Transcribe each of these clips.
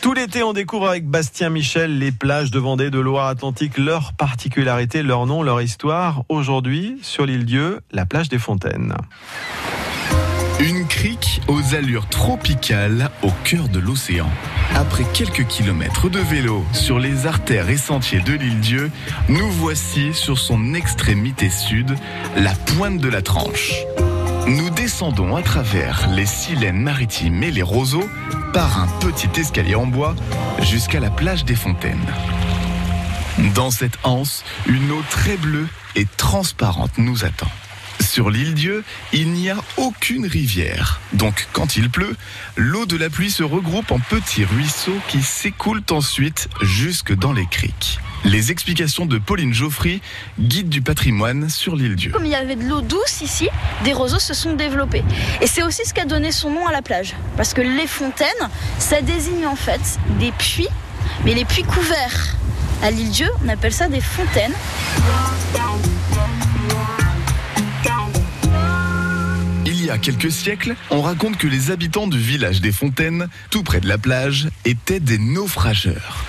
Tout l'été, on découvre avec Bastien Michel les plages de Vendée, de Loire-Atlantique, leurs particularités, leur nom, leur histoire. Aujourd'hui, sur l'île Dieu, la plage des Fontaines. Une crique aux allures tropicales au cœur de l'océan. Après quelques kilomètres de vélo sur les artères et sentiers de l'île Dieu, nous voici sur son extrémité sud, la pointe de la Tranche. Nous descendons à travers les silènes maritimes et les roseaux par un petit escalier en bois jusqu'à la plage des Fontaines. Dans cette anse, une eau très bleue et transparente nous attend. Sur l'île Dieu, il n'y a aucune rivière. Donc quand il pleut, l'eau de la pluie se regroupe en petits ruisseaux qui s'écoulent ensuite jusque dans les criques. Les explications de Pauline Geoffry, guide du patrimoine sur l'île Dieu. Comme il y avait de l'eau douce ici, des roseaux se sont développés. Et c'est aussi ce qui a donné son nom à la plage. Parce que les fontaines, ça désigne en fait des puits, mais les puits couverts. À l'île Dieu, on appelle ça des fontaines. Il y a quelques siècles, on raconte que les habitants du village des Fontaines, tout près de la plage, étaient des naufrageurs.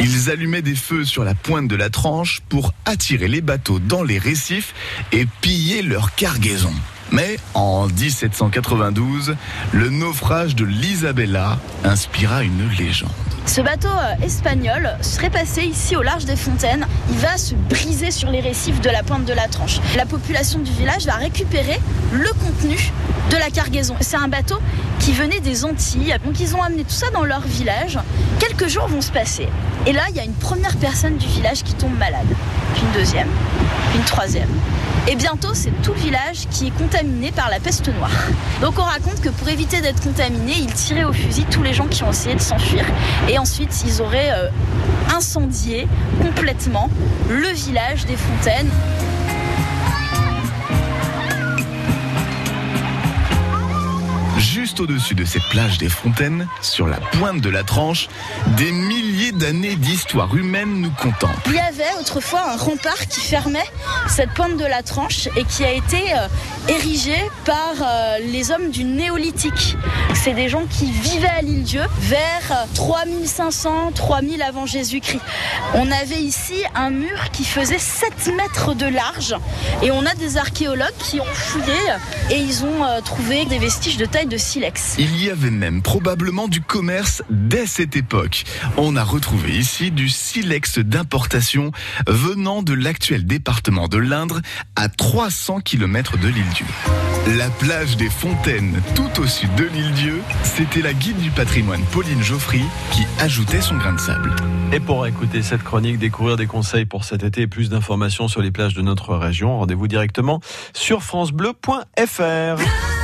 Ils allumaient des feux sur la pointe de la tranche pour attirer les bateaux dans les récifs et piller leur cargaison. Mais en 1792, le naufrage de l'Isabella inspira une légende. Ce bateau euh, espagnol serait passé ici au large des Fontaines. Il va se briser sur les récifs de la pointe de la Tranche. La population du village va récupérer le contenu de la cargaison. C'est un bateau qui venait des Antilles. Donc ils ont amené tout ça dans leur village. Quelques jours vont se passer. Et là, il y a une première personne du village qui tombe malade. Puis une deuxième. Puis une troisième. Et bientôt, c'est tout le village qui est contaminé par la peste noire. Donc on raconte que pour éviter d'être contaminé, ils tiraient au fusil tous les gens qui ont essayé de s'enfuir. Et ensuite, ils auraient euh, incendié complètement le village des Fontaines. Juste au-dessus de cette plage des Fontaines, sur la pointe de la tranche, des milliers d'années d'histoire humaine nous contemplent. Il y avait autrefois un rempart qui fermait cette pointe de la tranche et qui a été euh, érigé par euh, les hommes du néolithique. C'est des gens qui vivaient à l'île Dieu vers 3500, 3000 avant Jésus-Christ. On avait ici un mur qui faisait 7 mètres de large et on a des archéologues qui ont fouillé et ils ont euh, trouvé des vestiges de taille de silex. Il y avait même probablement du commerce dès cette époque. On a retrouvé ici du silex d'importation venant de l'actuel département de l'Indre à 300 km de l'île Dieu. La plage des Fontaines, tout au sud de l'île Dieu, c'était la guide du patrimoine Pauline Geoffry qui ajoutait son grain de sable. Et pour écouter cette chronique, découvrir des conseils pour cet été et plus d'informations sur les plages de notre région, rendez-vous directement sur francebleu.fr.